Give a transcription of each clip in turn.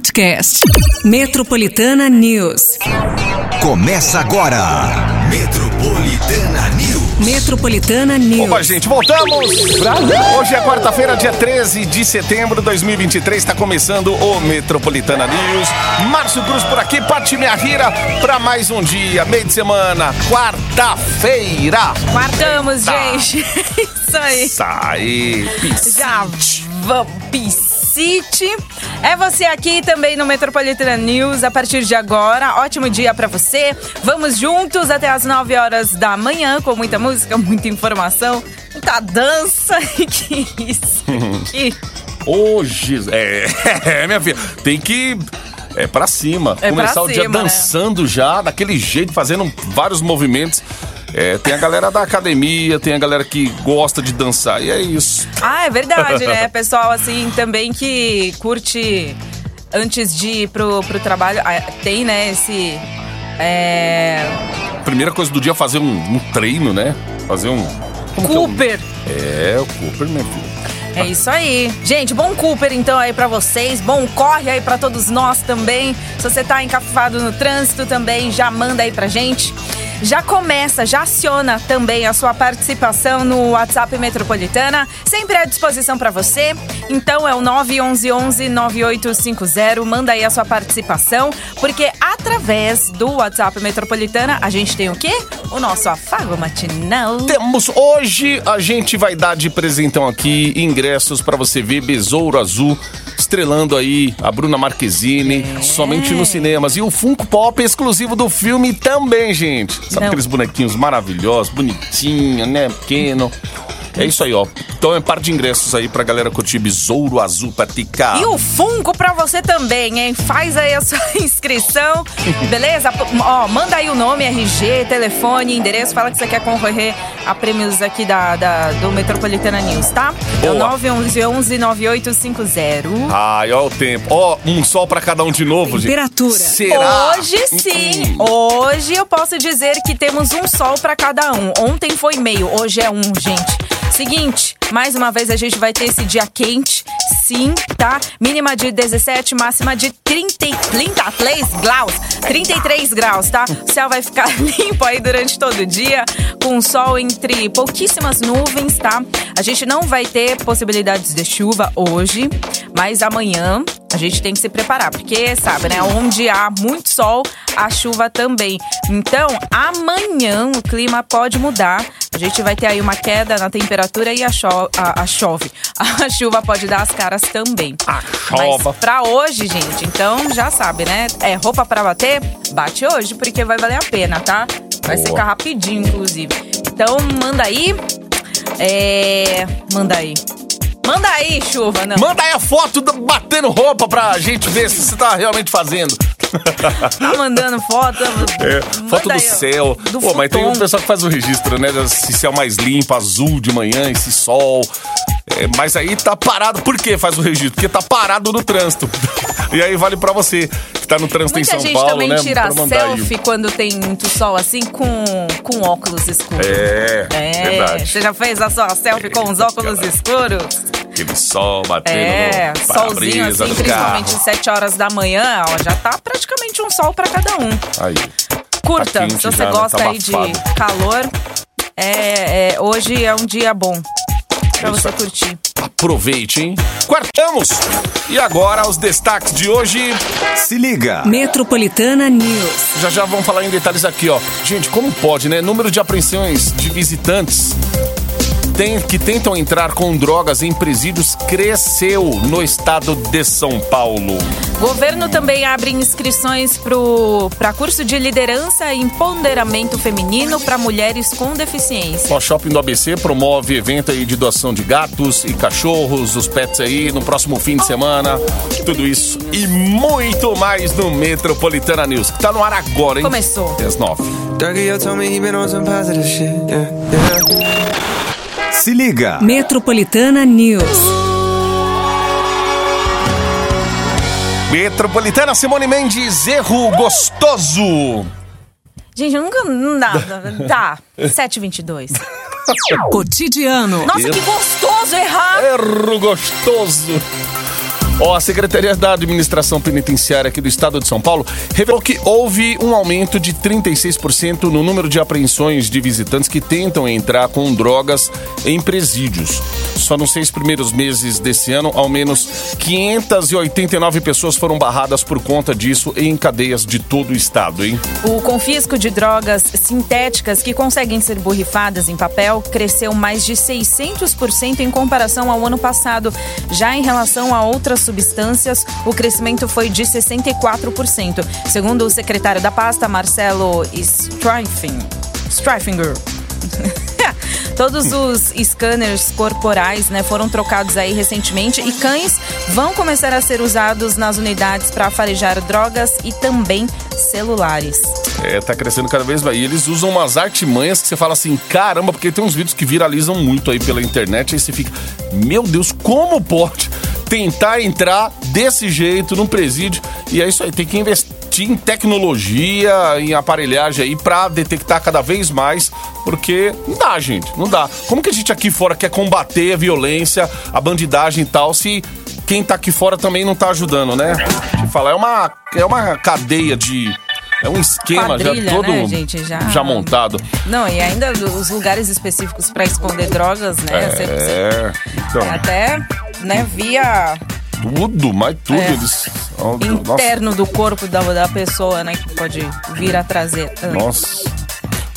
podcast. Metropolitana News. Começa agora. Metropolitana News. Metropolitana News. Opa, gente, voltamos! Hoje é quarta-feira, dia 13 de setembro de 2023. Está começando o Metropolitana News. Márcio Cruz por aqui, Pati Minha Rira, para mais um dia, meio de semana, quarta-feira. Quartamos, gente. Isso aí. Sai, Já vamos, Piscite. É você aqui também no Metropolitana News a partir de agora. Ótimo dia pra você. Vamos juntos até as 9 horas da manhã com muita música, muita informação, muita dança. que isso? Hoje, é, é, minha filha, tem que. É pra cima. É Começar o dia né? dançando já, daquele jeito, fazendo vários movimentos. É, tem a galera da academia, tem a galera que gosta de dançar, e é isso. Ah, é verdade, né? Pessoal, assim, também que curte antes de ir pro, pro trabalho. ah, Tem, né, esse. É. Primeira coisa do dia é fazer um, um treino, né? Fazer um. como que é o- Cooper. É, o Cooper, minha filha. É isso aí. Gente, bom Cooper então aí pra vocês. Bom corre aí pra todos nós também. Se você tá encafufado no trânsito também, já manda aí pra gente. Já começa, já aciona também a sua participação no WhatsApp Metropolitana, sempre à disposição pra você. Então é o 911-9850, manda aí a sua participação, porque através do WhatsApp Metropolitana a gente tem o quê? O nosso afago matinal. Temos hoje, a gente vai dar de presentão aqui ingressos pra você ver Besouro Azul estrelando aí a Bruna Marquezine, É. somente nos cinemas. E o Funko Pop exclusivo do filme também, gente. Sabe Não. aqueles bonequinhos maravilhosos, bonitinho, né? Pequeno. É isso aí, ó. Então é par de ingressos aí pra galera curtir Besouro Azul Patica. E o Funko pra você também, hein? Faz aí a sua inscrição, beleza? Ó, manda aí o nome, RG, telefone, endereço, fala que você quer concorrer a prêmios aqui da, da- do Metropolitana News, tá? É o Boa. 911 9850. Ai, ó o tempo. Ó, um sol pra cada um de novo, gente. Temperatura. Será? Hoje sim, Hum. hoje eu posso dizer que temos um sol pra cada um. Ontem foi meio, hoje é um, gente. Seguinte, mais uma vez a gente vai ter esse dia quente, sim, tá? Mínima de 17, máxima de 30, e- 33 graus. 33 graus, tá? O céu vai ficar limpo aí durante todo o dia, com sol entre pouquíssimas nuvens, tá? A gente não vai ter possibilidades de chuva hoje, mas amanhã a gente tem que se preparar, porque sabe, né? Onde há muito sol, a chuva também. Então, amanhã o clima pode mudar. A gente vai ter aí uma queda na temperatura e a, cho a, a chove. A chuva pode dar as caras também. A chova. Mas pra hoje, gente, então já sabe, né? É roupa pra bater? Bate hoje, porque vai valer a pena, tá? Vai Boa. secar rapidinho, inclusive. Então, manda aí. É. Manda aí. Manda aí, chuva, não. Manda aí a foto do- batendo roupa pra gente ver se você tá realmente fazendo. Tá mandando foto. É, foto do céu. Do Pô, mas tem um pessoal que faz o registro, né? Esse céu mais limpo, azul de manhã, esse sol. É, mas aí tá parado. Por que faz o registro? Porque tá parado no trânsito. E aí vale pra você que tá no trânsito Muita em São gente Paulo, também né? tira Pra mandar aí. selfie quando tem muito sol assim com, com óculos escuros. É, É, verdade. você já fez a sua selfie com os óculos escuros? Aquele sol batendo É, no solzinho assim, do principalmente carro. às 7 horas da manhã, ó, já tá praticamente um sol pra cada um. Aí. Curta, Tá quente se você né? gosta Tá aí de calor, é, é, hoje é um dia bom pra isso você curtir. Aproveite, hein? Quartamos! E agora os destaques de hoje. Se liga. Metropolitana News. Já já vamos falar em detalhes aqui, ó. Gente, como pode, né? Número de apreensões de visitantes tem- que tentam entrar com drogas em presídios cresceu no estado de São Paulo. Governo também abre inscrições para curso de liderança e empoderamento feminino para mulheres com deficiência. O Shopping do ABC promove evento aí de doação de gatos e cachorros, os pets aí no próximo fim de semana. Tudo isso e muito mais no Metropolitana News, que tá no ar agora, hein? Começou. Às nove. Dougie, you told me he been on some positive shit. Yeah, yeah. Se liga. Metropolitana News. Metropolitana Simone Mendes, erro gostoso. Gente, eu nunca. Não dá. Tá. 7h22. Cotidiano. Nossa, que gostoso errar! Erro gostoso. Ó, a Secretaria da Administração Penitenciária aqui do Estado de São Paulo revelou que houve um aumento de 36% no número de apreensões de visitantes que tentam entrar com drogas em presídios. Só nos seis primeiros meses desse ano, ao menos 589 pessoas foram barradas por conta disso em cadeias de todo o estado, hein? O confisco de drogas sintéticas que conseguem ser borrifadas em papel cresceu mais de 600% em comparação ao ano passado. Já em relação a outras substâncias, o crescimento foi de 64%. Segundo o secretário da pasta, Marcelo Streifing, Streifinger. Todos os scanners corporais né, foram trocados aí recentemente e cães vão começar a ser usados nas unidades para farejar drogas e também celulares. É, tá crescendo cada vez mais. E eles usam umas artimanhas que você fala assim, caramba, porque tem uns vídeos que viralizam muito aí pela internet. Aí você fica, meu Deus, como pode tentar entrar desse jeito num presídio? E é isso aí, tem que investir em tecnologia, em aparelhagem aí pra detectar cada vez mais, porque não dá, gente, não dá. Como que a gente aqui fora quer combater a violência, a bandidagem e tal, se quem tá aqui fora também não tá ajudando, né? Te falar, é uma, é uma cadeia de. É um esquema já todo né, gente? Já- já montado. Não, e ainda os lugares específicos para esconder drogas, né? É, então, Até né, via tudo, mas tudo É. eles. Nossa, interno do corpo da, da pessoa, né? Que pode vir a trazer. Nossa.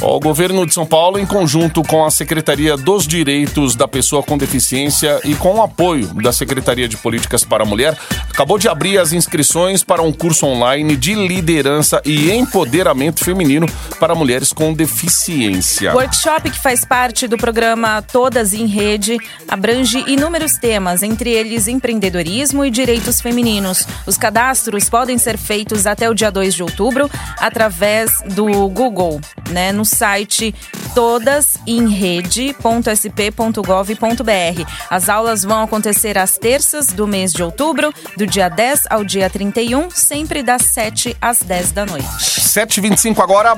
O governo de São Paulo, em conjunto com a Secretaria dos Direitos da Pessoa com Deficiência e com o apoio da Secretaria de Políticas para a Mulher, acabou de abrir as inscrições para um curso online de liderança e empoderamento feminino para mulheres com deficiência. O workshop que faz parte do programa Todas em Rede abrange inúmeros temas, entre eles empreendedorismo e direitos femininos. Os cadastros podem ser feitos até o dia 2 de outubro através do Google, né, no site todasemrede.sp.gov.br. As aulas vão acontecer às terças do mês de outubro, do dia 10 ao dia 31, sempre das 7 às 10 da noite. 7h25 agora.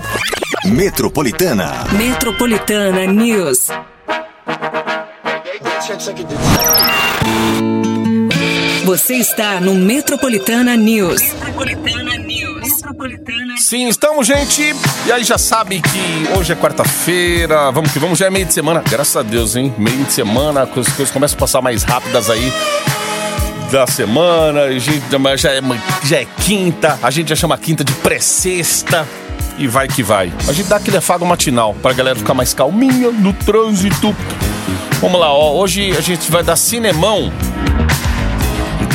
Metropolitana. Metropolitana News. Você está no Metropolitana News. Metropolitana News. Metropolitana Sim, estamos, gente. E aí já sabe que hoje é quarta-feira. Vamos que vamos, já é meio de semana. Graças a Deus, hein? Meio de semana, as coisas, começam a passar mais rápidas aí da semana. A gente já é, já é quinta, a gente já chama quinta de pré-sexta. E vai que vai. A gente dá aquele afago matinal pra galera ficar mais calminha no trânsito. Vamos lá, ó. Hoje a gente vai dar cinemão.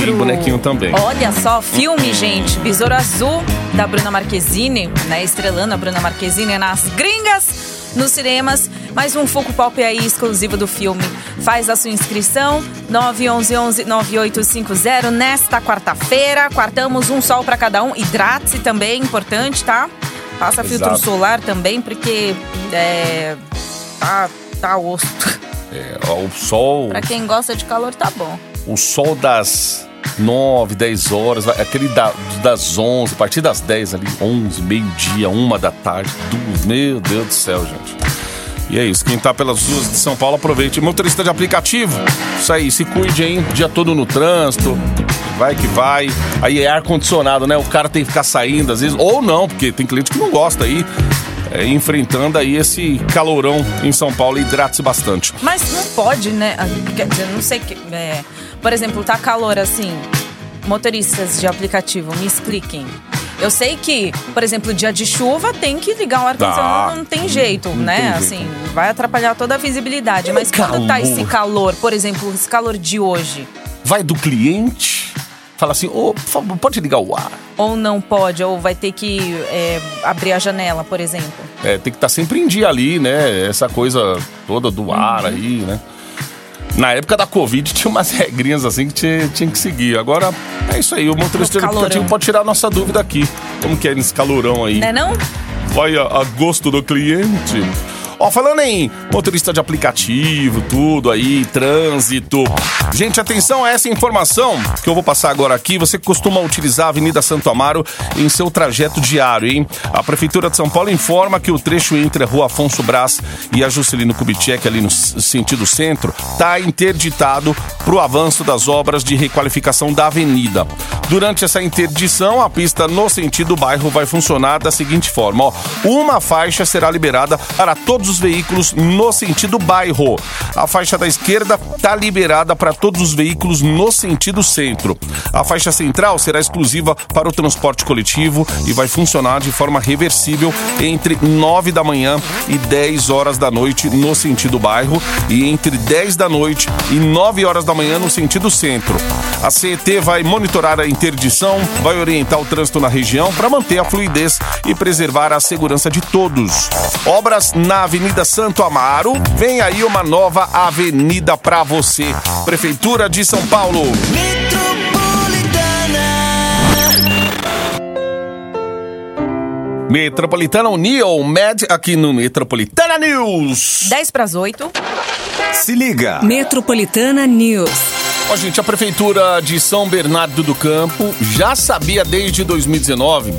E tem bonequinho também. Olha só, filme, gente. Besouro Azul, da Bruna Marquezine, né? Estrelando a Bruna Marquezine nas gringas, nos cinemas. Mais um Funko Pop aí exclusivo do filme. Faz a sua inscrição, 911-9850, nesta quarta-feira. Quartamos um sol pra cada um. Hidrate-se também, importante, tá? Passa filtro Exato. solar também, porque é, tá, tá osso. É, ó, o sol. pra quem gosta de calor, tá bom. o sol das 9, 10 horas, aquele da- das 11, a partir das 10 ali, 11, meio-dia, uma da tarde, duas, meu Deus do céu, gente. E é isso, quem tá pelas ruas de São Paulo, aproveite. Motorista de aplicativo, isso aí, se cuide, hein, o dia todo no trânsito, vai que vai. Aí é ar-condicionado, né, o cara tem que ficar saindo às vezes, ou não, porque tem cliente que não gosta aí, é, enfrentando aí esse calorão em São Paulo, hidrate-se bastante. Mas não pode, né? Quer dizer, não sei que. é, por exemplo, tá calor assim. Motoristas de aplicativo, me expliquem. Eu sei que, por exemplo, dia de chuva tem que ligar o ar-condicionado, Tá. não tem jeito, Não né? tem jeito. Assim, vai atrapalhar toda a visibilidade. Mas calor. quando tá esse calor, por exemplo, esse calor de hoje, Vai do cliente, fala assim, ô, por favor, pode ligar o ar. ou não pode, ou vai ter que é, abrir a janela, por exemplo. É, tem que estar sempre em dia ali, né? Essa coisa toda do ar aí, né? Na época da Covid tinha umas regrinhas assim que tinha, tinha que seguir. Agora é isso aí, o motorista de No calorão. aplicativo pode tirar a nossa dúvida aqui. Como que é nesse calorão aí? Né não? Vai a, a gosto do cliente. Ó, falando em motorista de aplicativo, tudo aí, trânsito. Gente, atenção a essa informação que eu vou passar agora aqui. Você costuma utilizar a Avenida Santo Amaro em seu trajeto diário, hein? A Prefeitura de São Paulo informa que o trecho entre a Rua Afonso Brás e a Juscelino Kubitschek, ali no sentido centro, está interditado para o avanço das obras de requalificação da avenida. Durante essa interdição, a pista no sentido bairro vai funcionar da seguinte forma: ó, uma faixa será liberada para todos os veículos no sentido bairro. A faixa da esquerda está liberada para todos os veículos no sentido centro. A faixa central será exclusiva para o transporte coletivo e vai funcionar de forma reversível entre 9 da manhã e 10 horas da noite no sentido bairro e entre 10 da noite e 9 horas da manhã no sentido centro. A CET vai monitorar a interdição, vai orientar o trânsito na região para manter a fluidez e preservar a segurança de todos. Obras na Avenida Santo Amaro, vem aí uma nova avenida para você. Prefeitura de São Paulo. Metropolitana Union Med aqui no Metropolitana News. 10 para as 8. Se liga. Metropolitana News. Ó, gente, a Prefeitura de São Bernardo do Campo já sabia desde 2019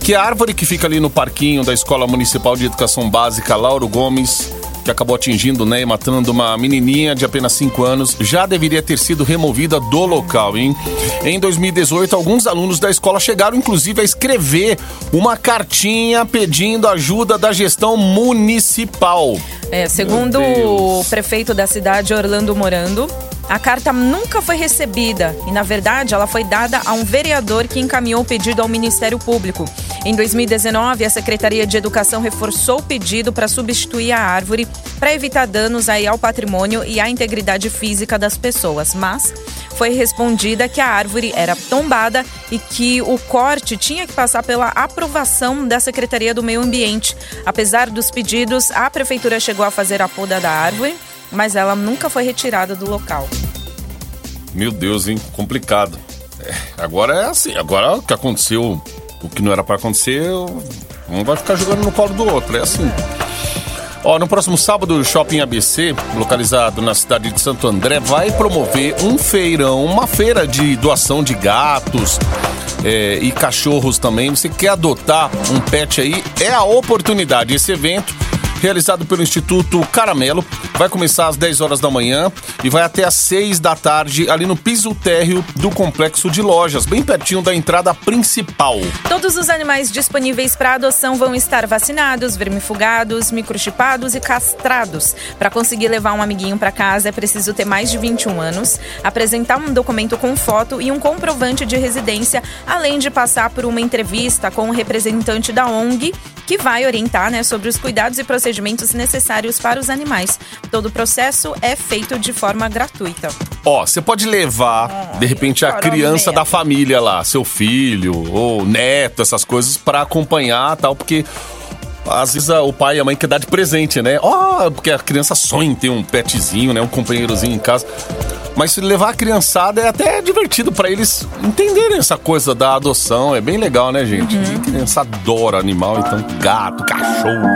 que a árvore que fica ali no parquinho da Escola Municipal de Educação Básica Lauro Gomes, que acabou atingindo né, e matando uma menininha de apenas 5 anos, já deveria ter sido removida do local, hein? Em 2018, alguns alunos da escola chegaram inclusive a escrever uma cartinha pedindo ajuda da gestão municipal. É, segundo o prefeito da cidade, Orlando Morando, a carta nunca foi recebida e, na verdade, ela foi dada a um vereador que encaminhou o pedido ao Ministério Público. Em 2019, a Secretaria de Educação reforçou o pedido para substituir a árvore para evitar danos aí ao patrimônio e à integridade física das pessoas, mas foi respondida que a árvore era tombada e que o corte tinha que passar pela aprovação da Secretaria do Meio Ambiente. Apesar dos pedidos, a prefeitura chegou a fazer a poda da árvore, mas ela nunca foi retirada do local. Meu Deus, hein? Complicado. É, agora é assim, agora o que aconteceu, o que não era pra acontecer, um vai ficar jogando no colo do outro, é assim. Ó, no próximo sábado, o Shopping ABC, localizado na cidade de Santo André, vai promover um feirão, uma feira de doação de gatos é, e cachorros também. Você quer adotar um pet aí? É a oportunidade. Esse evento realizado pelo Instituto Caramelo. Vai começar às 10 horas da manhã e vai até às 6 da tarde, ali no piso térreo do complexo de lojas, bem pertinho da entrada principal. Todos os animais disponíveis para adoção vão estar vacinados, vermifugados, microchipados e castrados. Para conseguir levar um amiguinho para casa é preciso ter mais de 21 anos, apresentar um documento com foto e um comprovante de residência, além de passar por uma entrevista com o representante da ONG que vai orientar né, sobre os cuidados e procedimentos necessários para os animais. Todo o processo é feito de forma gratuita. Ó, você pode levar, de repente, a criança da família lá, seu filho ou neto, essas coisas, pra acompanhar tal, porque. Às vezes o pai e a mãe quer dar de presente, né? Ó, porque a criança sonha em ter um petzinho, né? Um companheirozinho em casa. Mas se levar a criançada é até divertido pra eles entenderem essa coisa da adoção. É bem legal, né, gente? Uhum. A criança adora animal, então gato, cachorro.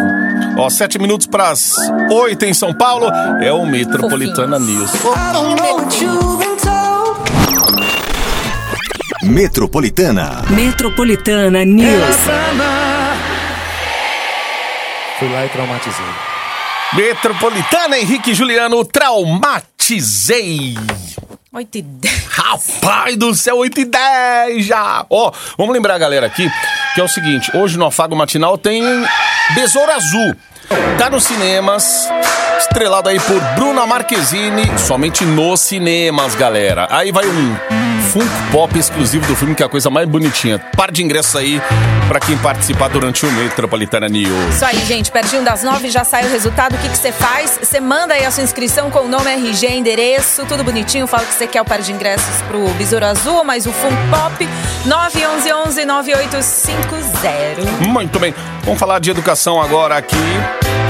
Ó, sete minutos pras oito em São Paulo. É o Metropolitana News. Metropolitana. Metropolitana News. Fui lá e traumatizei. Metropolitana Henrique Juliano, traumatizei. 8 e 10. Rapaz do céu, 8 e 10 já. Ó, vamos lembrar a galera aqui que é o seguinte: hoje no Afago Matinal tem Besouro Azul. Tá nos cinemas, estrelado aí por Bruna Marquezine, somente nos cinemas, galera. Aí vai um Funko Pop exclusivo do filme, que é a coisa mais bonitinha. Par de ingressos aí pra quem participar durante o Metropolitana News. Isso aí, gente. Pertinho das nove já sai o resultado. O que que você faz? Você manda aí a sua inscrição com o nome, RG, endereço, tudo bonitinho. Fala que você quer o par de ingressos pro Besouro Azul, mais o Funk Pop. 911-9850. Muito bem. Vamos falar de educação agora aqui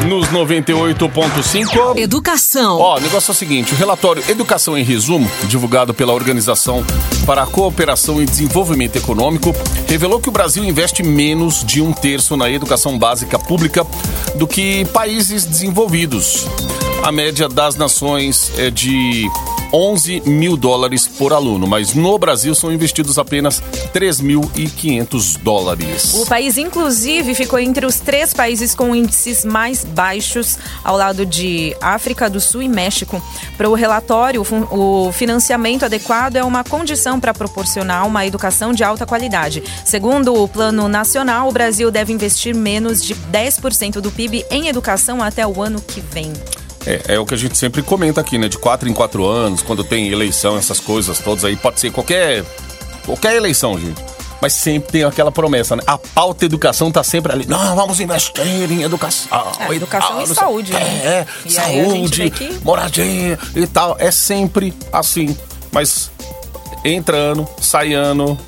nos 98.5. Educação. Ó, o negócio é o seguinte: o relatório Educação em Resumo, divulgado pela Organização para a Cooperação e Desenvolvimento Econômico, revelou que o Brasil investe menos de um terço na educação básica pública do que países desenvolvidos. A média das nações é de 11 mil dólares por aluno, mas no Brasil são investidos apenas 3.500 dólares. O país, inclusive, ficou entre os três países com índices mais baixos, ao lado de África do Sul e México. Para o relatório, o financiamento adequado é uma condição para proporcionar uma educação de alta qualidade. Segundo o Plano Nacional, o Brasil deve investir menos de 10% do PIB em educação até o ano que vem. É, é o que a gente sempre comenta aqui, né? De quatro em quatro anos, quando tem eleição, essas coisas todas aí, pode ser qualquer, qualquer eleição, gente. Mas sempre tem aquela promessa, né? A pauta educação tá sempre ali. Não, vamos investir em educação. É, educação tal, e não sei- saúde, né? É, E saúde, que- moradia e tal. É sempre assim. Mas entra ano, sai ano.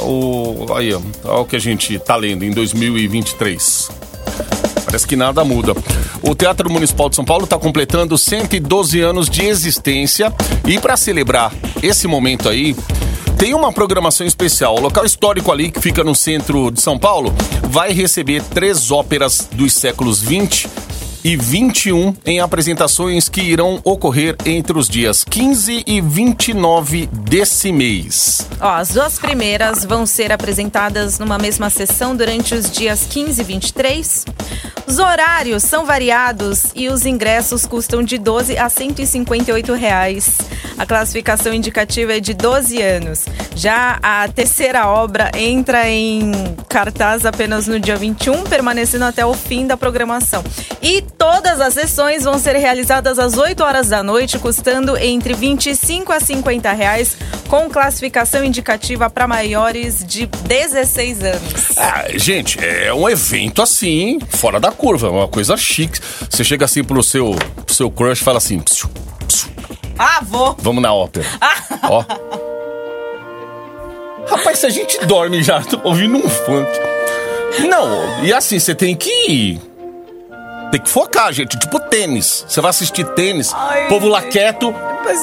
O, aí, ó o que a gente tá lendo em 2023. Parece que nada muda. O Teatro Municipal de São Paulo está completando 112 anos de existência e para celebrar esse momento aí, tem uma programação especial. O local histórico ali, que fica no centro de São Paulo, vai receber três óperas dos séculos 20 e 21 em apresentações que irão ocorrer entre os dias 15 e 29 desse mês. Ó, as duas primeiras vão ser apresentadas numa mesma sessão durante os dias 15 e 23. Os horários são variados e os ingressos custam de 12 a 158 reais. A classificação indicativa é de 12 anos. Já a terceira obra entra em cartaz apenas no dia 21, permanecendo até o fim da programação. E todas as sessões vão ser realizadas às 8 horas da noite, custando entre 25 a 50 reais, com classificação indicativa para maiores de 16 anos. Ah, gente, é um evento assim, fora da curva, uma coisa chique. Você chega assim pro seu, pro seu crush e fala assim: "Psiu, psiu, Ah, vou! vamos na ópera. Ó. Rapaz, se a gente dorme já, tô ouvindo um funk. Não, e assim, você tem que. Tem que focar, gente. Tipo tênis. Você vai assistir tênis, Ai, povo lá quieto.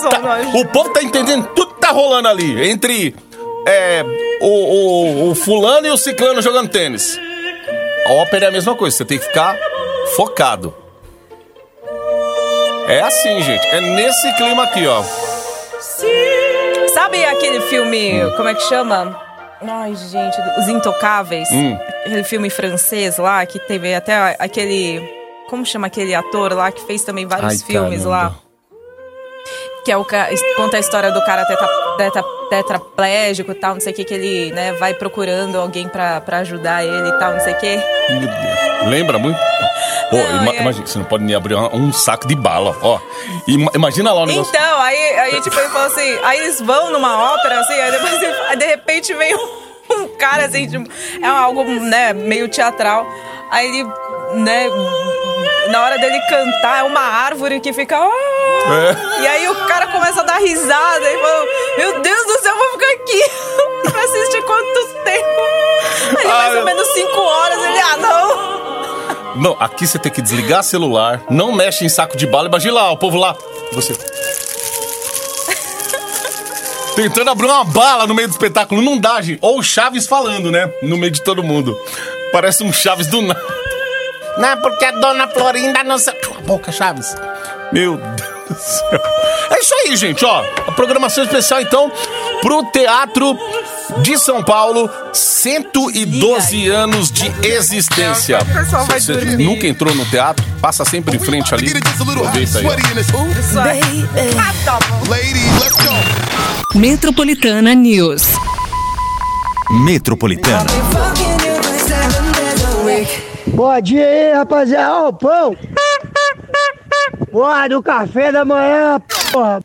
Tá- o povo tá entendendo tudo que tá rolando ali. Entre é, o, o, o fulano e o ciclano jogando tênis. A ópera é a mesma coisa, você tem que ficar focado. É assim, gente. É nesse clima aqui, ó. Sabe aquele filme, como é que chama? Ai, gente, Os Intocáveis. Hum. Aquele filme francês lá, que teve até aquele. Como chama aquele ator lá que fez também vários Ai, filmes caramba. lá? Que é o conta a história do cara teta, teta, tetraplégico e tal, não sei o que, que ele né, vai procurando alguém pra, pra ajudar ele e tal, não sei o que. Lembra muito? Pô, Não, ima- é. imagina, você não pode nem abrir um, um saco de bala, ó. Ima- imagina lá o negócio. Então, aí, aí tipo, ele falou assim, aí eles vão numa ópera, assim, aí depois de repente vem um, um cara assim, tipo, é algo, né, meio teatral. Aí ele, né, na hora dele cantar, é uma árvore que fica. "Ah!" É. E aí o cara começa a dar risada e fala, meu Deus do céu, eu vou ficar aqui pra assistir quanto tempo? Aí mais Ai, ou menos cinco horas, ele, ah, não. Não, aqui você tem que desligar celular, não mexe em saco de bala. Imagina lá, o povo lá. Você. Tentando abrir uma bala no meio do espetáculo. Não dá, gente. Ou o Chaves falando, né? No meio de todo mundo. Parece um Chaves do nada. Não, porque a dona Florinda não sei. Cala a boca, Chaves. Meu Deus do céu. É isso aí, gente, ó. A programação especial, então, pro Teatro de São Paulo. 112 anos de existência. O pessoal vai Você dormir. nunca entrou no teatro? Passa sempre em frente ali. Aproveita aí. ó. Metropolitana News. Metropolitana. Bom dia aí, rapaziada. Ó, o pão. Porra, do café da manhã, porra.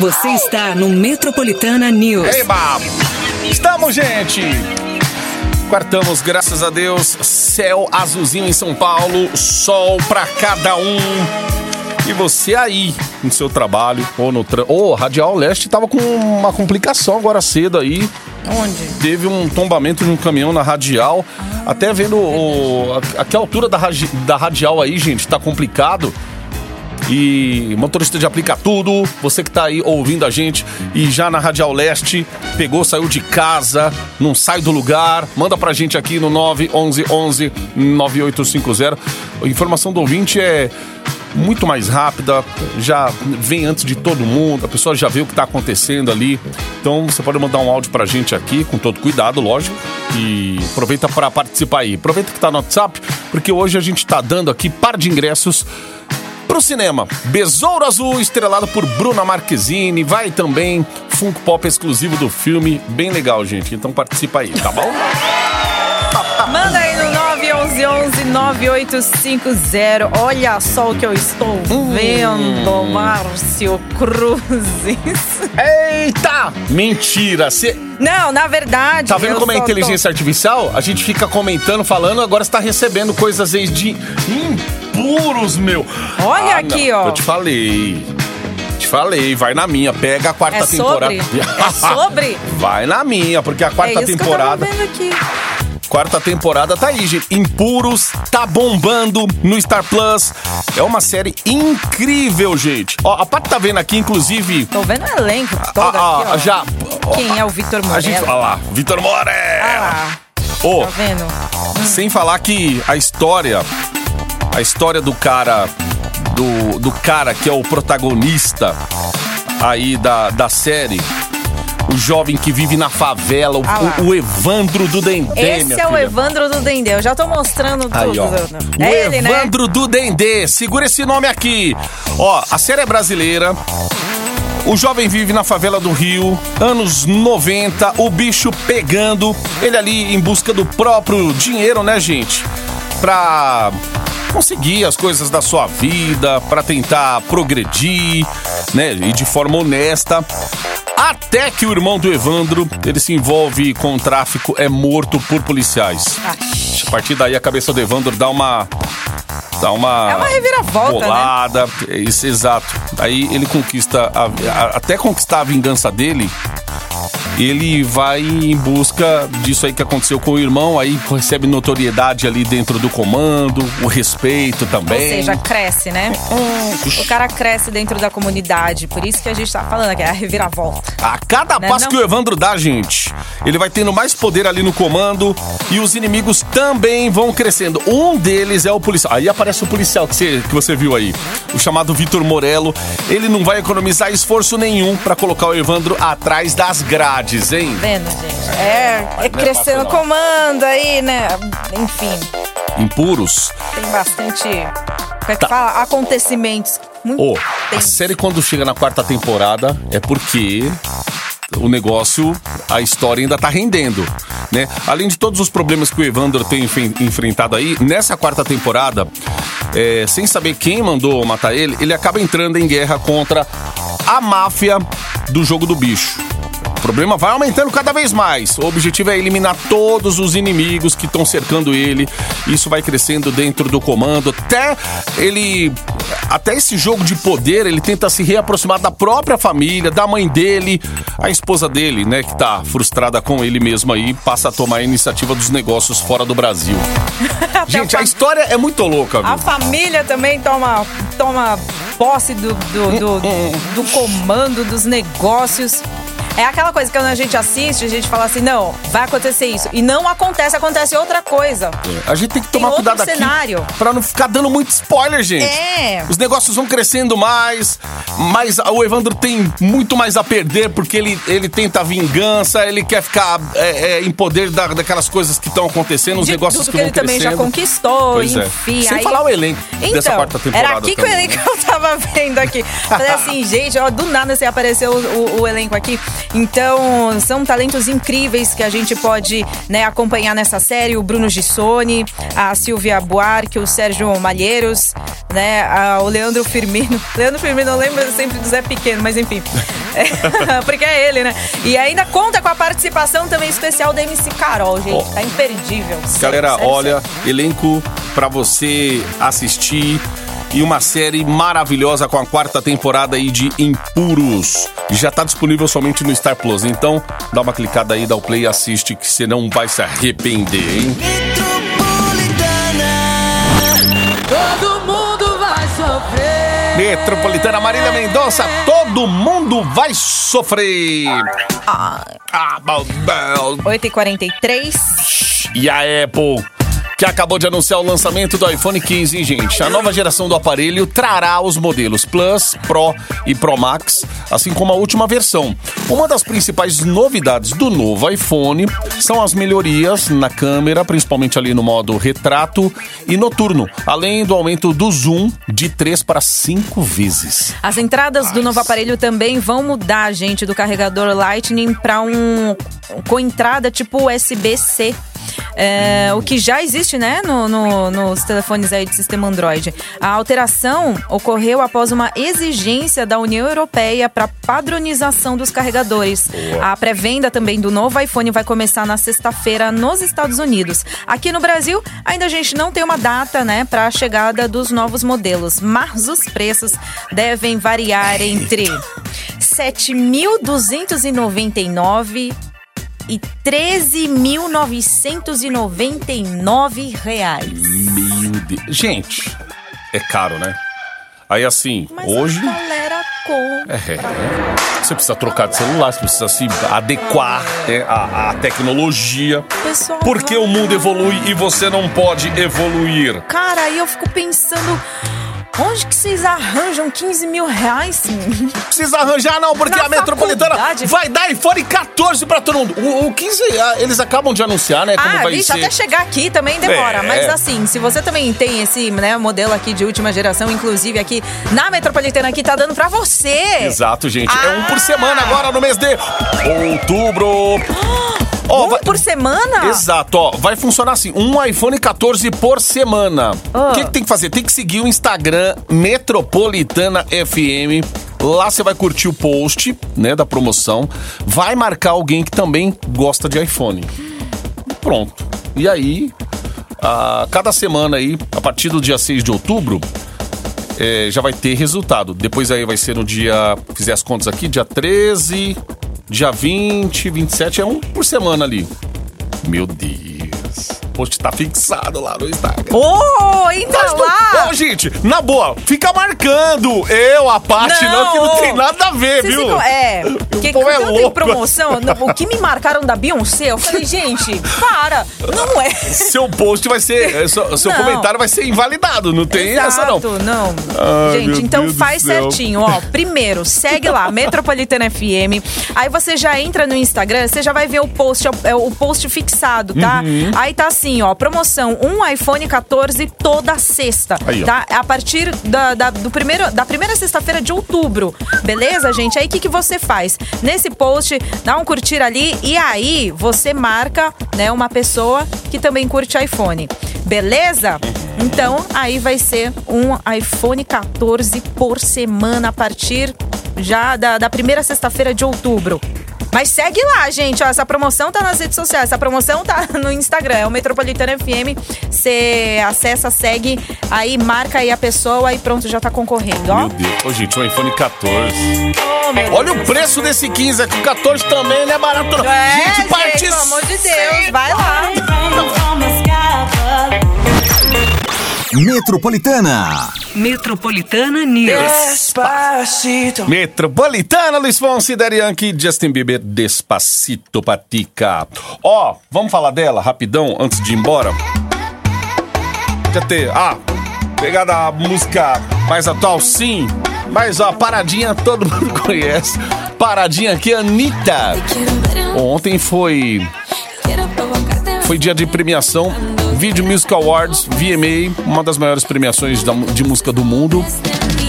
Você está no Metropolitana News. Eba! Estamos, gente! Quartamos, graças a Deus. Céu azulzinho em São Paulo, sol pra cada um. E você aí, no seu trabalho, ou no tra... Ô, Radial Leste tava com uma complicação agora cedo aí. Onde? Teve um tombamento de um caminhão na radial. Até vendo o, a- a altura da, da radial aí, gente, tá complicado. E motorista de aplica tudo, você que tá aí ouvindo a gente e já na Radial Leste, pegou, saiu de casa, não sai do lugar, manda pra gente aqui no 911 9850. A informação do ouvinte é muito mais rápida, já vem antes de todo mundo, a pessoa já vê o que tá acontecendo ali. Então você pode mandar um áudio pra gente aqui, com todo cuidado, lógico. E aproveita para participar aí. Aproveita que tá no WhatsApp, porque hoje a gente tá dando aqui par de ingressos pro cinema. Besouro Azul, estrelado por Bruna Marquezine. Vai também Funko Pop exclusivo do filme. Bem legal, gente. Então participa aí, tá bom? Manda aí no 911-9850. Olha só o que eu estou Hum. vendo, Márcio Cruzes. Eita! Mentira! Cê... Não, na verdade. Tá vendo como é só tô- inteligência artificial? A gente fica comentando, falando, agora você tá recebendo coisas aí de impuros, meu. Olha Ah, aqui, não. ó. Eu te falei. Te falei, vai na minha. Pega a quarta É temporada. sobre? É sobre? Vai na minha, porque a quarta é isso temporada. que eu tava vendo aqui. Quarta temporada tá aí, gente. Impuros, tá bombando no Star Plus. É uma série incrível, gente. Ó, a Paty tá vendo aqui, inclusive. Tô vendo o elenco todo ah, aqui, ah, ó. já. Quem é o Vitor A gente. Olha lá, Vitor More. Ah lá, Ô, tá vendo? sem falar que a história. A história do cara. Do, do cara que é o protagonista aí da, da série. O jovem que vive na favela, o, Ah o- o Evandro do Dendê, Esse é o. Evandro do Dendê. Eu já tô mostrando Aí, tudo. ó. O É ele, né? Evandro do Dendê. Segura esse nome aqui. Ó, a série é brasileira. O jovem vive na favela do Rio, anos 90, o bicho pegando, ele ali em busca do próprio dinheiro, né, gente? Pra conseguir as coisas da sua vida, pra tentar progredir, né, e de forma honesta. Até que o irmão do Evandro, ele se envolve com o tráfico, é morto por policiais. A partir daí a cabeça do Evandro dá uma dá uma É uma reviravolta, né? bolada, é isso exato. Aí ele conquista a- a- até conquistar a vingança dele. Ele vai em busca disso aí que aconteceu com o irmão, aí recebe notoriedade ali dentro do comando, o respeito Ou também. seja, cresce, né? O cara cresce dentro da comunidade. Por isso que a gente tá falando aqui, é a reviravolta. A cada Né, passo não? que o Evandro dá, gente, ele vai tendo mais poder ali no comando e os inimigos também vão crescendo. Um deles é o policial. Aí aparece o policial que você, que você viu aí, o chamado Vitor Morello. Ele não vai economizar esforço nenhum pra colocar o Evandro atrás das grades, hein? Vendo, gente? É, é é crescendo fácil, não. comando aí, né? Enfim, Impuros. tem bastante. Como é que Tá. fala? Acontecimentos. Muito Ô, a série quando chega na quarta temporada é porque o negócio, a história ainda tá rendendo, né? Além de todos os problemas que o Evandro tem enfe- enfrentado aí, nessa quarta temporada, é, sem saber quem mandou matar ele, ele acaba entrando em guerra contra a máfia do jogo do bicho. O problema vai aumentando cada vez mais. O objetivo é eliminar todos os inimigos que estão cercando ele. Isso vai crescendo dentro do comando até ele até esse jogo de poder, ele tenta se reaproximar da própria família, da mãe dele, a esposa dele, né, que tá frustrada com ele mesmo aí, passa a tomar a iniciativa dos negócios fora do Brasil. Gente, a história é muito louca, A viu? família também toma, toma posse do, do, do, do comando dos negócios. É aquela coisa que quando a gente assiste, a gente fala assim, não, vai acontecer isso. E não acontece, acontece outra coisa. A gente tem que tomar outro cuidado aqui cenário. pra não ficar dando muito spoiler, gente. É. Os negócios vão crescendo mais, mas o Evandro tem muito mais a perder porque ele, ele tenta vingança, ele quer ficar é, é, em poder da- daquelas coisas que estão acontecendo, os De negócios tudo que, que, ele também já crescendo. conquistou, Pois é. enfim. Sem aí- falar o elenco então, dessa quarta temporada Era aqui que o também, elenco né? eu tava vendo aqui. Falei assim, gente, ó, do nada você apareceu o, o- o elenco aqui. Então, são talentos incríveis que a gente pode né, acompanhar nessa série. O Bruno Gissoni, a Silvia Buarque, o Sérgio Malheiros, né, a- o Leandro Firmino. Leandro Firmino, eu lembro sempre do Zé Pequeno, mas enfim. É, porque é ele, né? E ainda conta com a participação também especial da MC Carol, gente. Ó. Tá imperdível. Galera, sério, olha, sério. elenco pra você assistir. E uma série maravilhosa com a quarta temporada aí de Impuros. Já tá disponível somente no Star Plus, então dá uma clicada aí, dá o play e assiste que você não vai se arrepender, hein? Todo mundo vai sofrer. Metropolitana Marília Mendonça, todo mundo vai sofrer. Ah, Ah, bom, bom. 8h43. E a Apple, que acabou de anunciar o lançamento do iPhone 15, hein, gente? A nova geração do aparelho trará os modelos Plus, Pro e Pro Max, assim como a última versão. Uma das principais novidades do novo iPhone são as melhorias na câmera, principalmente ali no modo retrato e noturno, além do aumento do zoom de 3 para 5 vezes. As entradas do novo aparelho também vão mudar, gente, do carregador Lightning para um com entrada tipo USB-C. É, o que já existe, né, no- no- nos telefones aí de sistema Android. A alteração ocorreu após uma exigência da União Europeia para padronização dos carregadores. A pré-venda também do novo iPhone vai começar na sexta-feira nos Estados Unidos. Aqui no Brasil, ainda a gente não tem uma data, né, para a chegada dos novos modelos, mas os preços devem variar entre 7.299 e 13.999 reais. Meu Deus. Gente, é caro, né? Aí assim, Mas hoje. a galera compra. É, você precisa trocar de celular, você precisa se adequar né, à, à tecnologia. Pessoal, Porque o mundo evolui e você não pode evoluir. Cara, aí eu fico pensando, onde que vocês arranjam 15 mil reais? Precisa arranjar, não, porque Na a Metropolitana faculdade. vai dar iPhone 14 pra todo mundo. O, o 15, ah, eles acabam de anunciar, né? Como ah, vai bicho, ser. até chegar aqui também demora. É. Mas assim, se você também tem esse né, modelo aqui de última geração, inclusive aqui na Metropolitana, aqui tá dando pra você. Exato, gente. É um por Ah. semana agora no mês de outubro. Ó, Um vai- por semana? Exato, ó, vai funcionar assim, um iPhone 14 por semana. O Ah. que, que tem que fazer? Tem que seguir o Instagram Metropolitana FM. Lá você vai curtir o post, né, da promoção. Vai marcar alguém que também gosta de iPhone. Pronto. E aí, a cada semana aí, a partir do dia 6 de outubro, é, já vai ter resultado. Depois aí vai ser no dia, fizer as contas aqui, dia 13, dia 20, 27, é um por semana ali. Meu Deus. Post tá fixado lá no Instagram. Ô, entra Mas lá! Gente, na boa, fica marcando. Eu, a Paty, não, que não tem nada a ver, Vocês viu? ficam- é, porque povo é quando tem promoção, não, o que me marcaram da Beyoncé, eu falei, gente, para, não é. Seu post vai ser, é, seu, seu Não. comentário vai ser invalidado, não tem essa não. Exato, não. Ai, Gente, então Deus faz certinho, ó. Primeiro, segue lá, Metropolitana FM. Aí você já entra no Instagram, você já vai ver o post, é o post fixado, tá? Uhum. Aí tá assim, ó, promoção, um iPhone 14 toda sexta, Aí, tá? A partir da, da- do primeiro, da primeira sexta-feira de outubro, beleza, gente? Aí o que, que você faz? Nesse post, dá um curtir ali e aí você marca, né, uma pessoa que também curte iPhone. Beleza? Então, aí vai ser um iPhone 14 por semana a partir já da, da primeira sexta-feira de outubro. Mas segue lá, gente. Ó, essa promoção tá nas redes sociais. Essa promoção tá no Instagram. É o Metropolitana FM. Você acessa, segue, aí marca aí a pessoa e pronto, já tá concorrendo, ó. Meu Deus. Ô, gente, um iPhone 14. Oh, meu Olha o Deus. preço desse 15, é que o 14 também não é barato não. É, gente, gente, participa. pelo amor de Deus, vai lá. Metropolitana. Metropolitana News. Despacito. Metropolitana, Luiz Fonsi, Yankee, Justin Bieber, Despacito Patica. Ó, vamos falar dela rapidão, antes de ir embora? Já ter, ah, pegada a música mais atual, sim. Mas ó, paradinha todo mundo conhece. Paradinha aqui, Anitta. Ontem foi foi dia de premiação Video Music Awards, VMA, uma das maiores premiações de música do mundo.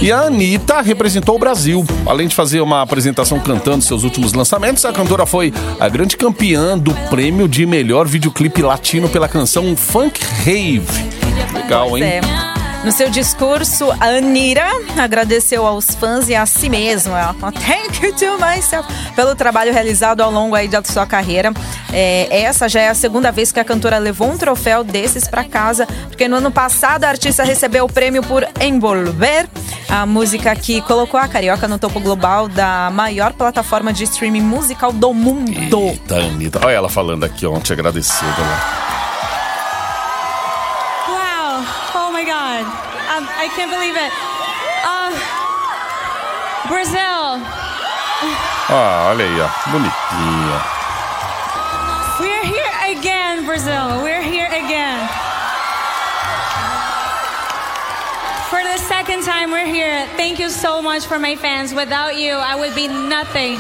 E a Anitta representou o Brasil. Além de fazer uma apresentação cantando seus últimos lançamentos, a cantora foi a grande campeã do prêmio de melhor videoclipe latino pela canção Funk Rave. Legal, hein? No seu discurso, a Anira agradeceu aos fãs e a si mesma. Thank you to myself pelo trabalho realizado ao longo aí da sua carreira. É, essa já é a segunda vez que a cantora levou um troféu desses para casa, porque no ano passado a artista recebeu o prêmio por Envolver, a música que colocou a carioca no topo global da maior plataforma de streaming musical do mundo. Eita, Anitta. Olha ela falando aqui ontem, agradecida. Né? God. Um, I can't believe it. Uh, Brazil. Ah, olha aí, ó. Bonitinha. We're here again, Brazil. We're here again. For the second time, we're here. Thank you so much for my fans. Without you, I would be nothing.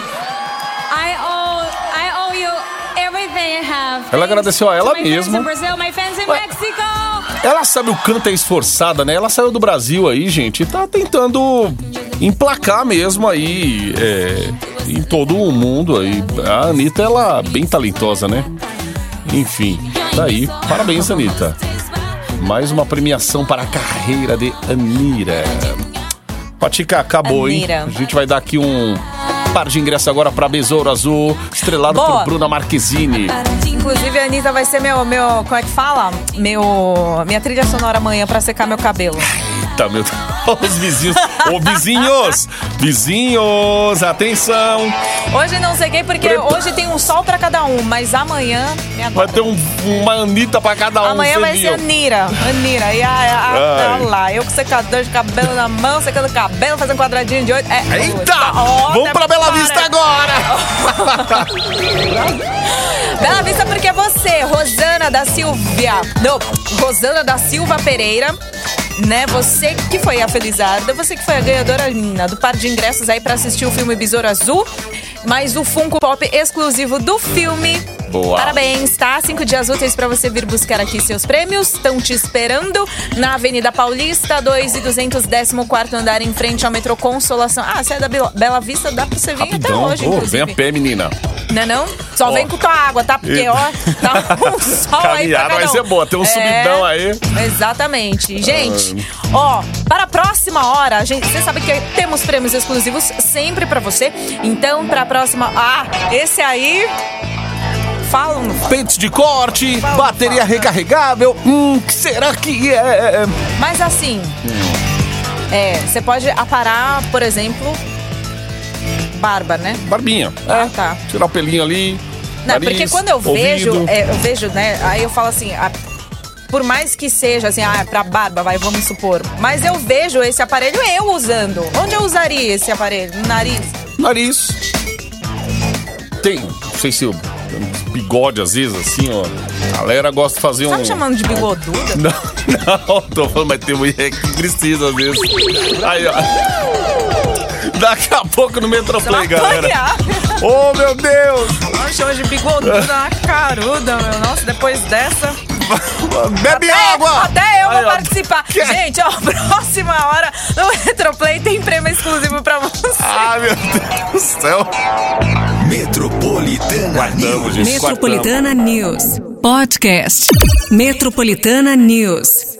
I owe, I owe you everything I have. Ela agradeceu a ela mesma. in Brazil, my fans in Mexico. Ela sabe o canto é esforçada, né? Ela saiu do Brasil aí, gente, e tá tentando emplacar mesmo aí é, em todo o mundo aí. A Anitta, ela é bem talentosa, né? Enfim, daí, parabéns, Anitta. Mais uma premiação para a carreira de Anira. Patica, acabou, Anira. hein? A gente vai dar aqui um par de ingressos agora para Besouro Azul, estrelado Boa. por Bruna Marquezine. Inclusive, a Anitta vai ser meu, meu. Como é que fala? Meu. Minha trilha sonora amanhã pra secar meu cabelo. Eita, meu. Os vizinhos. Ô, vizinhos! Vizinhos, atenção! Hoje não sei quem, porque Prepa- hoje tem um sol pra cada um, mas amanhã. me Vai ter um- uma Anitta pra cada um. Amanhã vai viu? ser Anira. Anira. E a, a, a, olha lá, eu com secador de cabelo na mão, secando cabelo, fazendo quadradinho de oito. É, Eita! Ó, Vamos pra Bela prepara. Vista agora! Bela Vista porque é você, Rosana da Silvia. Não, Rosana da Silva Pereira. Né, você que foi a felizarda, você que foi a ganhadora do par de ingressos aí pra assistir o filme Besouro Azul, mais o Funko Pop exclusivo do filme. Boa. Parabéns, tá? Cinco dias úteis pra você vir buscar aqui seus prêmios. Estão te esperando na Avenida Paulista, 2 e 214 andar em frente ao metrô Consolação. Ah, você é da Bela Vista, dá pra você vir até Rapidão. hoje, Ô, inclusive. vem a pé, menina. Não é não? Só Ó. vem com tua água, tá? Porque, ó, tá um sol aí pra vai ser boa, tem um subidão aí. Exatamente. Gente, ó, para a próxima hora, gente, você sabe que temos prêmios exclusivos sempre pra você. Então, pra próxima... Ah, esse aí... Fala um... Pentes de corte, Fala, bateria fala. recarregável. Hum, que será que é? Mas assim... É, você pode aparar, por exemplo... Barba, né? Barbinha. Ah, é. tá. Tirar o pelinho ali. Não, nariz, porque quando eu vejo, é, eu vejo, né? Aí eu falo assim, ah, por mais que seja assim, ah, pra barba, vai, vamos supor. Mas eu vejo esse aparelho eu usando. Onde eu usaria esse aparelho? No nariz? Nariz. Tem, não sei se um bigode às vezes, assim, ó. A galera gosta de fazer Tá um. me chamando de bigoduda? Não, não, tô falando, mas tem mulher que precisa às vezes. Aí, ó. Daqui a pouco no Metroplay, galera. Apanhar. Oh, meu Deus! Me chama de bigoduda caruda, meu. Nossa, depois dessa. Bebe até, água! Até eu Aí, vou participar. Que- Gente, ó, próxima hora no Metroplay tem prêmio exclusivo pra você. Ai, meu Deus do céu! Metropolitana Guardamos, News. Metropolitana News. Podcast. Metropolitana News.